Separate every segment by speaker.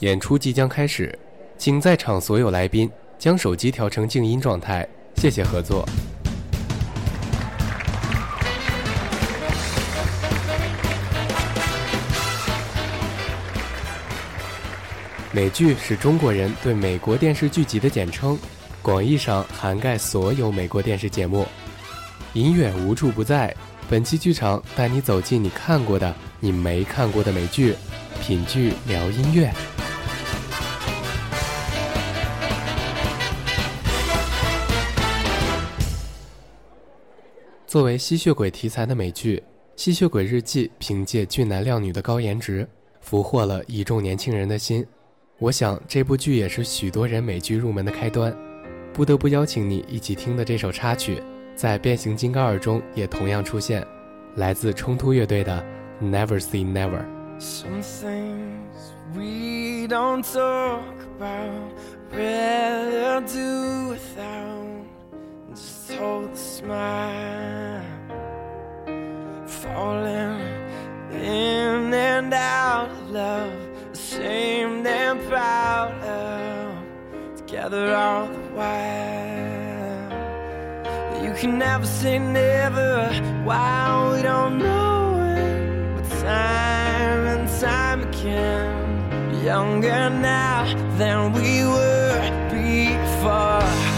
Speaker 1: 演出即将开始，请在场所有来宾将手机调成静音状态，谢谢合作。美剧是中国人对美国电视剧集的简称，广义上涵盖所有美国电视节目。音乐无处不在，本期剧场带你走进你看过的、你没看过的美剧，品剧聊音乐。作为吸血鬼题材的美剧，《吸血鬼日记》凭借俊男靓女的高颜值，俘获了一众年轻人的心。我想这部剧也是许多人美剧入门的开端，不得不邀请你一起听的这首插曲，在《变形金刚二》中也同样出现，来自冲突乐队的《Never Say Never》。
Speaker 2: Some things we don't talk about, rather do without. Just hold the smile, falling in and out of love. ashamed and proud of together all the while. You can never say never while we don't know it, but time and time again, younger now than we were before.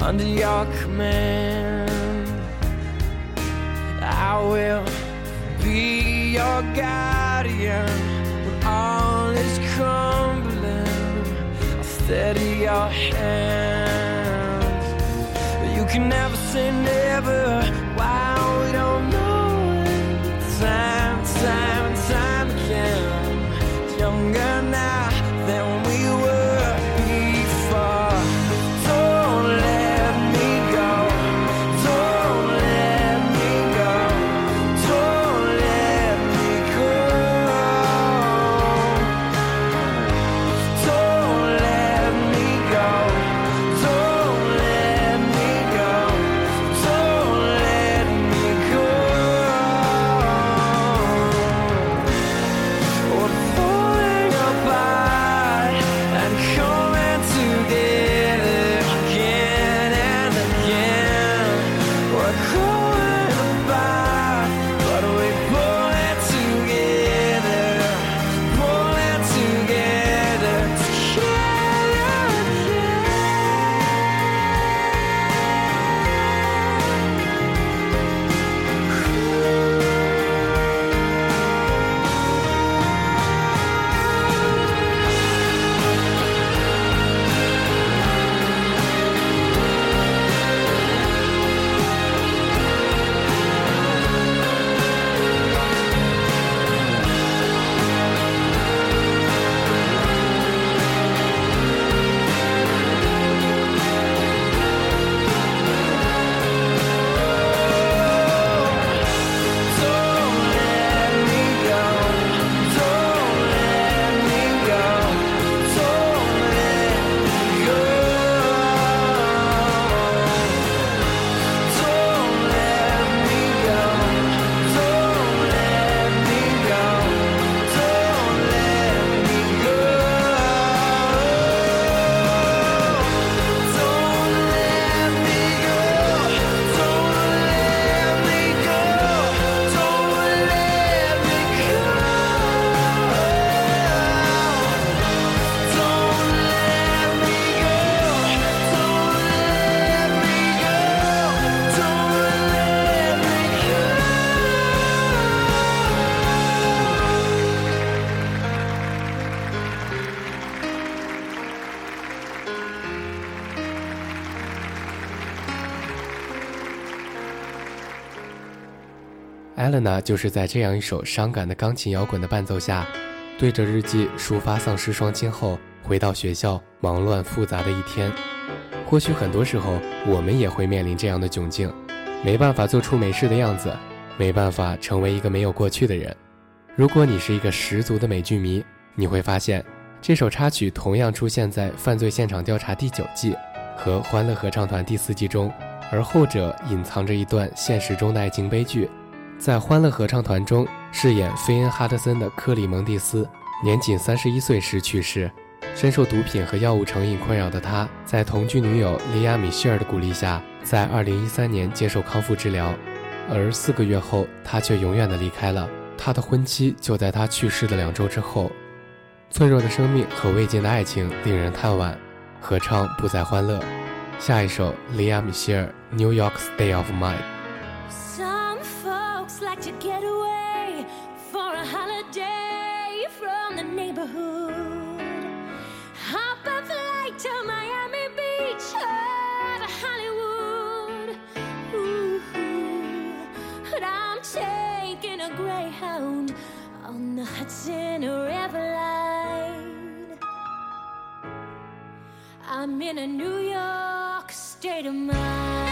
Speaker 2: Under your command, I will be your guardian when all is crumbling. I'll steady your hands. You can never say never
Speaker 1: 那就是在这样一首伤感的钢琴摇滚的伴奏下，对着日记抒发丧失双亲后，回到学校忙乱复杂的一天。或许很多时候，我们也会面临这样的窘境，没办法做出没事的样子，没办法成为一个没有过去的人。如果你是一个十足的美剧迷，你会发现这首插曲同样出现在《犯罪现场调查》第九季和《欢乐合唱团》第四季中，而后者隐藏着一段现实中的爱情悲剧。在《欢乐合唱团》中饰演菲恩·哈德森的克里蒙蒂斯，年仅三十一岁时去世。深受毒品和药物成瘾困扰的他，在同居女友莉亚·米歇尔的鼓励下，在二零一三年接受康复治疗。而四个月后，他却永远的离开了。他的婚期就在他去世的两周之后。脆弱的生命和未尽的爱情令人叹惋，合唱不再欢乐。下一首，莉亚·米歇尔《New York State of Mind》。
Speaker 3: Like to get away for a holiday from the neighborhood. Hop a flight to Miami Beach or to Hollywood. Ooh, but I'm taking a Greyhound on the Hudson River line. I'm in a New York state of mind.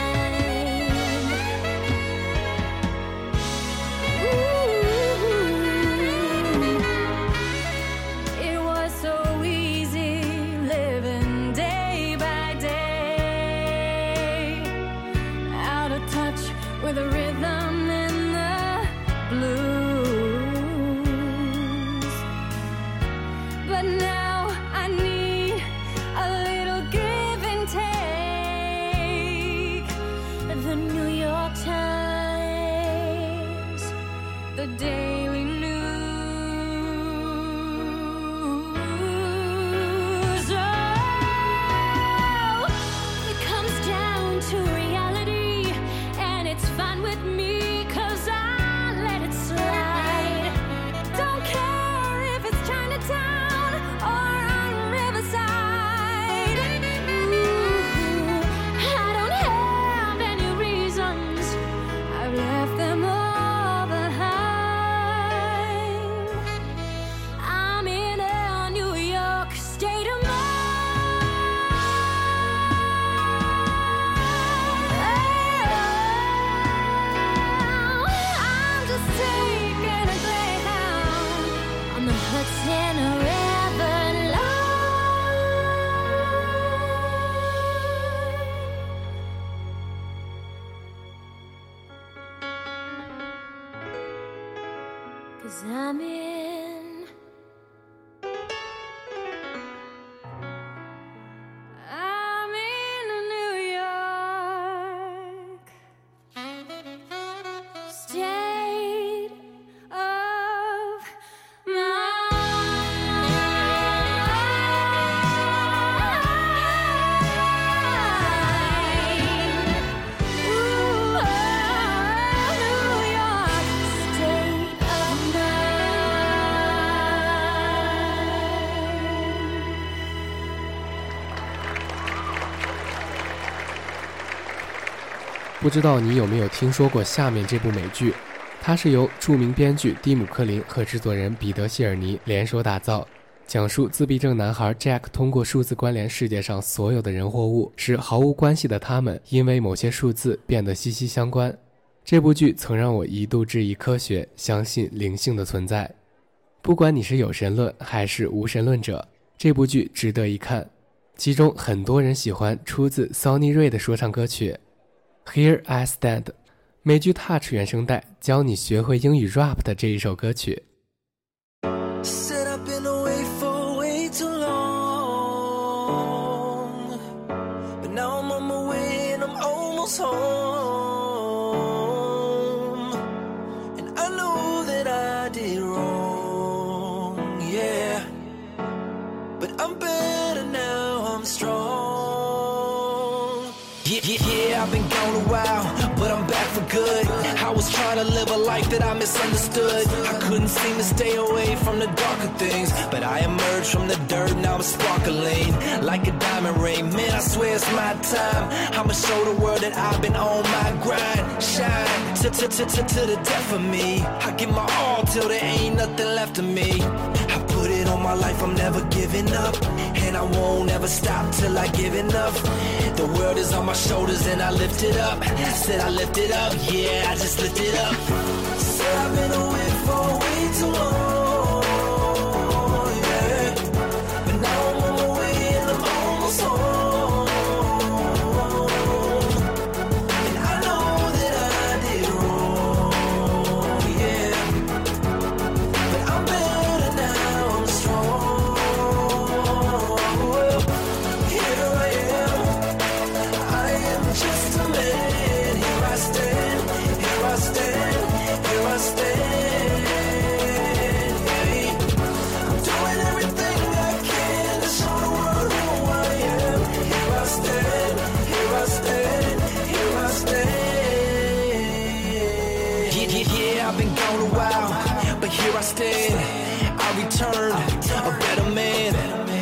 Speaker 1: 不知道你有没有听说过下面这部美剧？它是由著名编剧蒂姆·克林和制作人彼得·希尔尼联手打造，讲述自闭症男孩 Jack 通过数字关联世界上所有的人或物，使毫无关系的他们因为某些数字变得息息相关。这部剧曾让我一度质疑科学，相信灵性的存在。不管你是有神论还是无神论者，这部剧值得一看。其中很多人喜欢出自 Sonny Ray 的说唱歌曲。Here I Stand，美剧 Touch 原声带教你学会英语 rap 的这一首歌曲。
Speaker 4: Said I've Good. I was trying to live a life that I misunderstood. I couldn't seem to stay away from the darker things, but I emerged from the dirt, now I'm sparkling like a diamond ring. Man, I swear it's my time. I'ma show the world that I've been on my grind. Shine to, to, to, to, to the death of me. I give my all till there ain't nothing left of me. I put it on my life, I'm never giving up. And I won't ever stop till I give enough. The world is on my shoulders and I lift it up. Said I lift it up, yeah, I just lift it up. Said I've been away for way too long. I returned, a better man.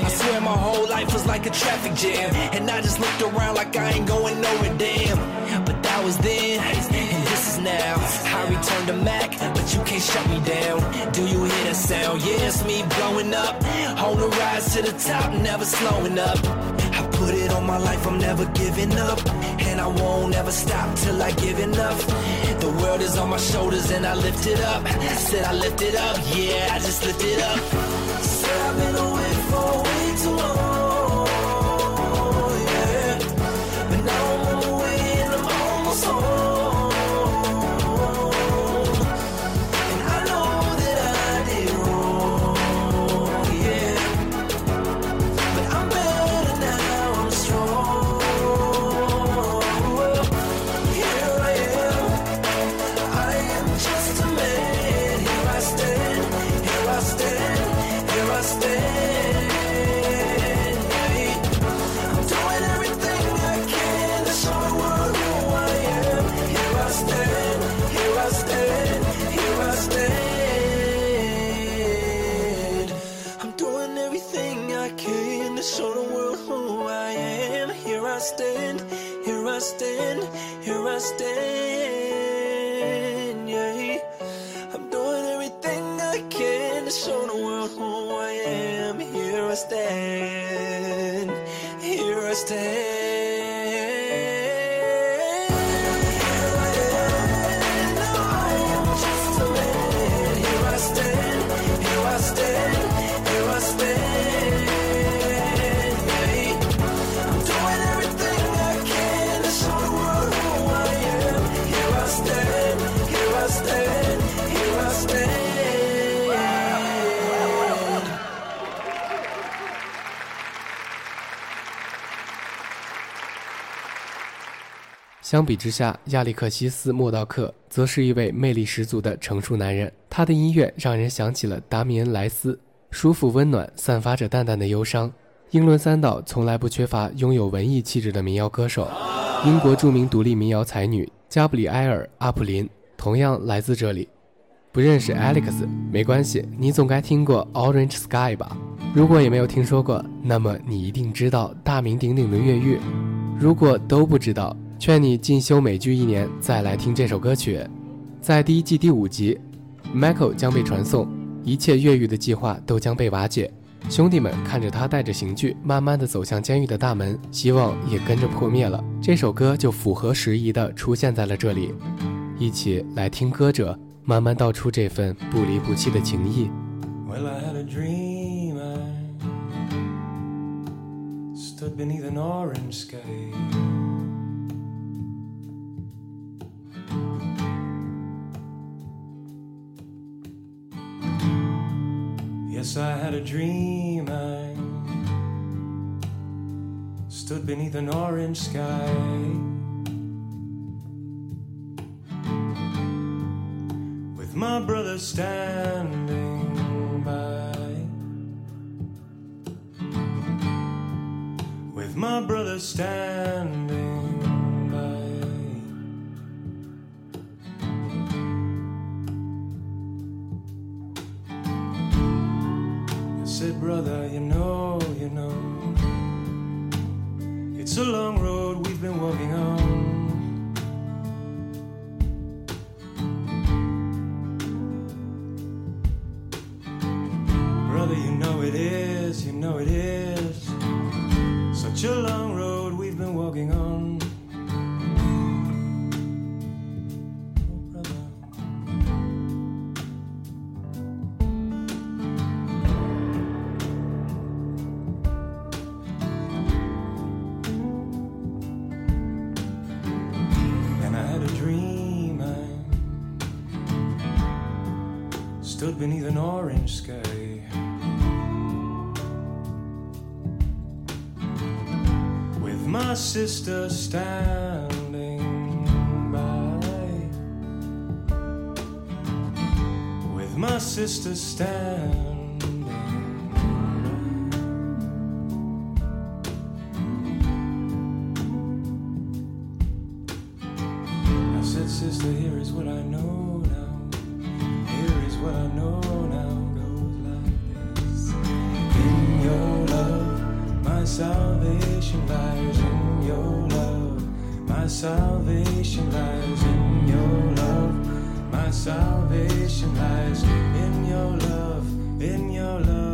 Speaker 4: I swear my whole life was like a traffic jam, and I just looked around like I ain't going nowhere, damn. But that was then, and this is now. I returned to Mac, but you can't shut me down. Do you hear that sound? Yeah, it's me blowing up, on the rise to the top, never slowing up. Put it on my life, I'm never giving up. And I won't ever stop till I give enough. The world is on my shoulders and I lift it up. Said I lift it up, yeah, I just lift it up. Said I've been away for way too long.
Speaker 1: 相比之下，亚历克西斯·莫道克则是一位魅力十足的成熟男人。他的音乐让人想起了达米恩·莱斯，舒服温暖，散发着淡淡的忧伤。英伦三岛从来不缺乏拥有文艺气质的民谣歌手。英国著名独立民谣才女加布里埃尔·阿普林同样来自这里。不认识 Alex 没关系，你总该听过 Orange Sky 吧？如果也没有听说过，那么你一定知道大名鼎鼎的越狱。如果都不知道，劝你进修美剧一年再来听这首歌曲。在第一季第五集，Michael 将被传送，一切越狱的计划都将被瓦解。兄弟们看着他带着刑具慢慢的走向监狱的大门，希望也跟着破灭了。这首歌就符合时宜的出现在了这里，一起来听歌者慢慢道出这份不离不弃的情谊。
Speaker 5: Well, I had a dream. I stood beneath an orange sky. Yes, I had a dream. I stood beneath an orange sky. With my brother standing by. With my brother standing brother, you know, you know, it's a long road we've been walking on. sister standing by. With my sister standing. I said, Sister, here is what I know now. Here is what I know now. Salvation lies in salvation lies. In your love, my salvation lies. In your love, in your love,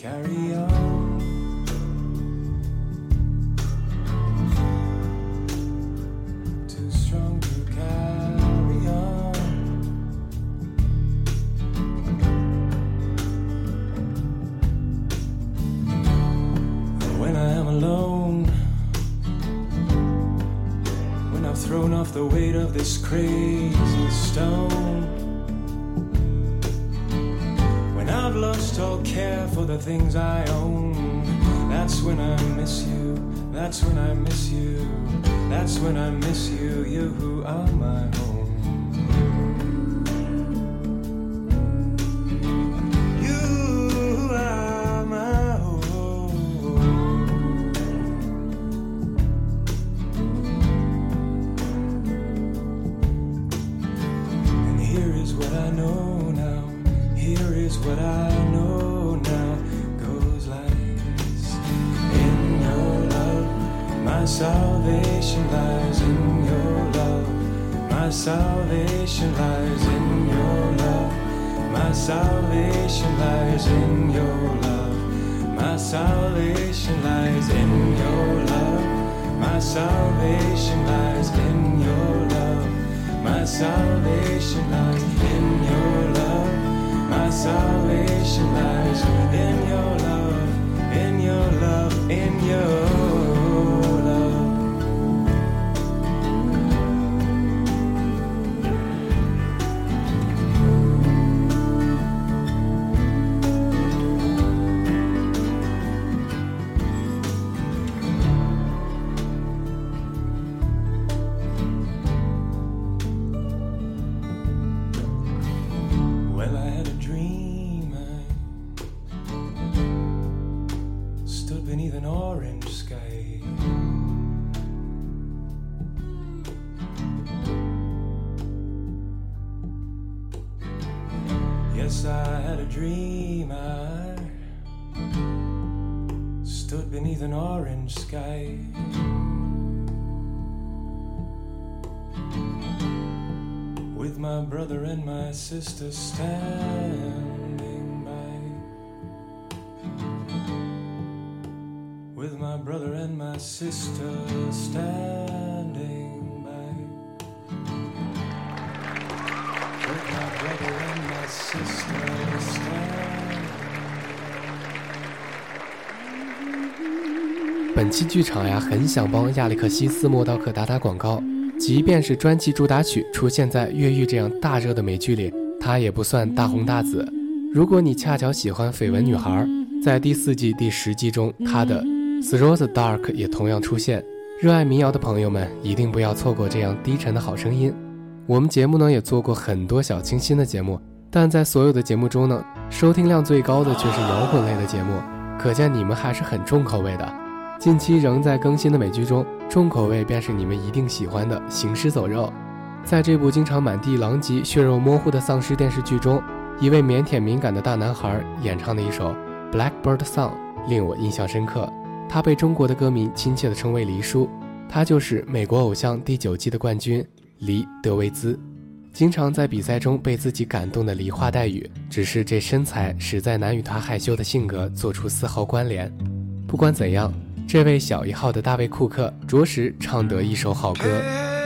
Speaker 5: carry on. too strong to carry on. When I am alone, when I've thrown off the weight of this crazy things I own, that's when I miss you. That's when I miss you. That's when I miss you. You who are my my salvation lies in your love. My salvation lies in your love. My salvation lies in your love. My salvation lies in your love. My salvation lies in your love. My salvation lies in your love. My salvation lies in your love. In your love. In your Yes, I had a dream. I stood beneath an orange sky. with my brother and my sister standing by. With my brother and my sister standing
Speaker 1: 本期剧场呀，很想帮亚历克西斯·莫道克打打广告。即便是专辑主打曲出现在《越狱》这样大热的美剧里，它也不算大红大紫。如果你恰巧喜欢绯闻女孩，在第四季第十集中，她的
Speaker 2: Through the Dark 也同样出现。热爱民谣的朋友们一定不要错过这样低沉的好声音。我们节目呢也做过很多小清新的节目，但在所有的节目中呢，收听量最高的却是摇滚类的节目，可见你们还是很重口味的。近期仍在更新的美剧中，重口味便是你们一定喜欢的《行尸走肉》。在这部经常满地狼藉、血肉模糊的丧尸电视剧中，一位腼腆敏感的大男孩演唱的一首《Blackbird Song》令我印象深刻。他被中国的歌迷亲切地称为“黎叔”，他就是美国偶像第九季的冠军黎德维兹。经常在比赛中被自己感动的梨花带雨，只是这身材实在难与他害羞的性格做出丝毫关联。不管怎样，这位小一号的大卫·库克着实唱得一首好歌。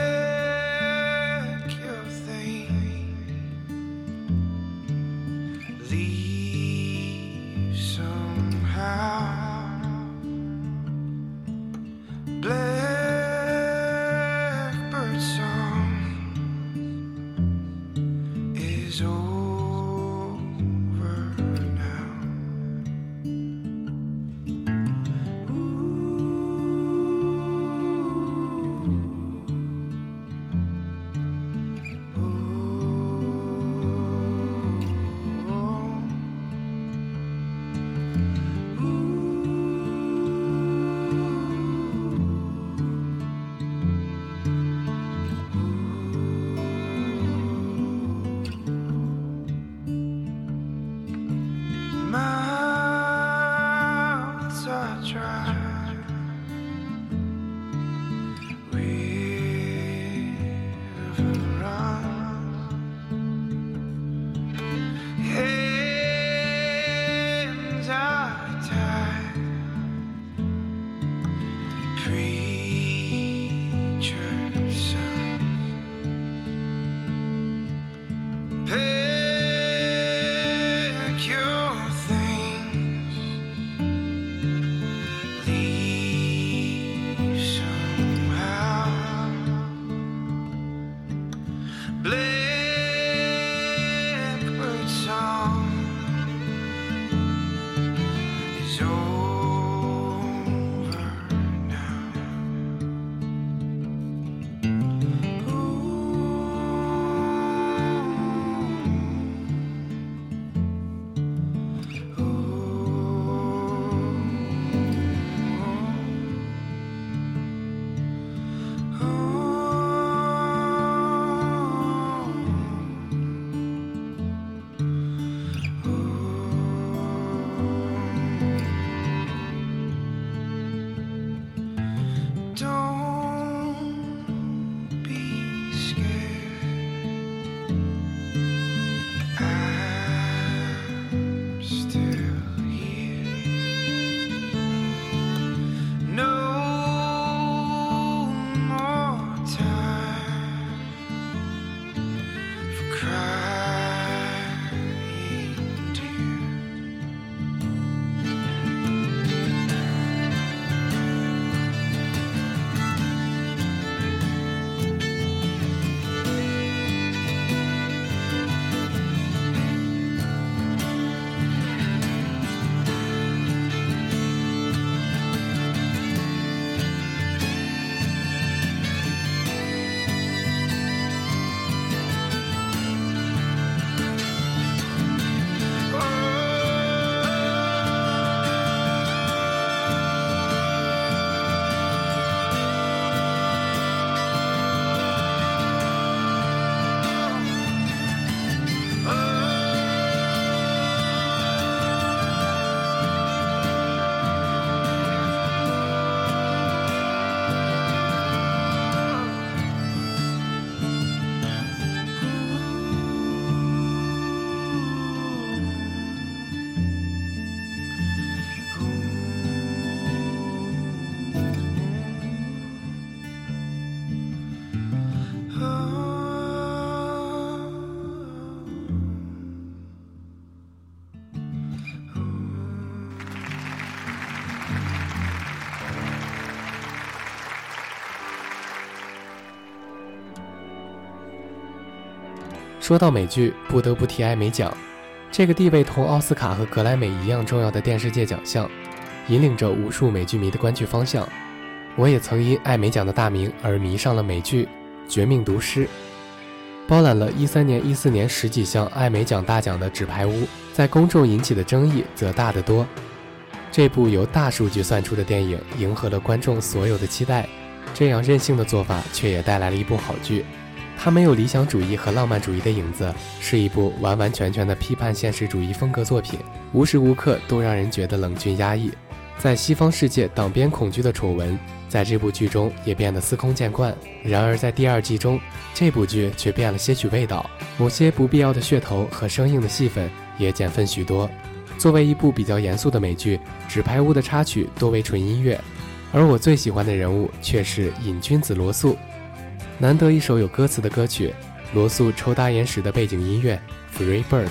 Speaker 2: 说到美剧，不得不提艾美奖，这个地位同奥斯卡和格莱美一样重要的电视界奖项。
Speaker 1: 引领着无数美剧迷的观剧方向。我也曾因艾美奖的大名而迷上了美剧《绝命毒师》。包揽了一三年、一四年十几项艾美奖大奖的《纸牌屋》，在公众引起的争议则大得多。这部由大数据算出的电影迎合了观众所有的期待，这样任性的做法却也带来了一部好剧。它没有理想主义和浪漫主义的影子，是一部完完全全的批判现实主义风格作品，无时无刻都让人觉得冷峻压抑。在西方世界党边恐惧的丑闻，在这部剧中也变得司空见惯。然而在第二季中，这部剧却变了些许味道，某些不必要的噱头和生硬的戏份也减分许多。作为一部比较严肃的美剧，《纸牌屋》的插曲多为纯音乐，而我最喜欢的人物却是瘾君子罗素。难得一首有歌词的歌曲，罗素抽大烟时的背景音乐《Free Bird》。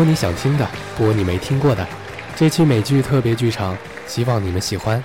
Speaker 1: 播你想听的，播你没听过的。这期美剧特别剧场，希望你们喜欢。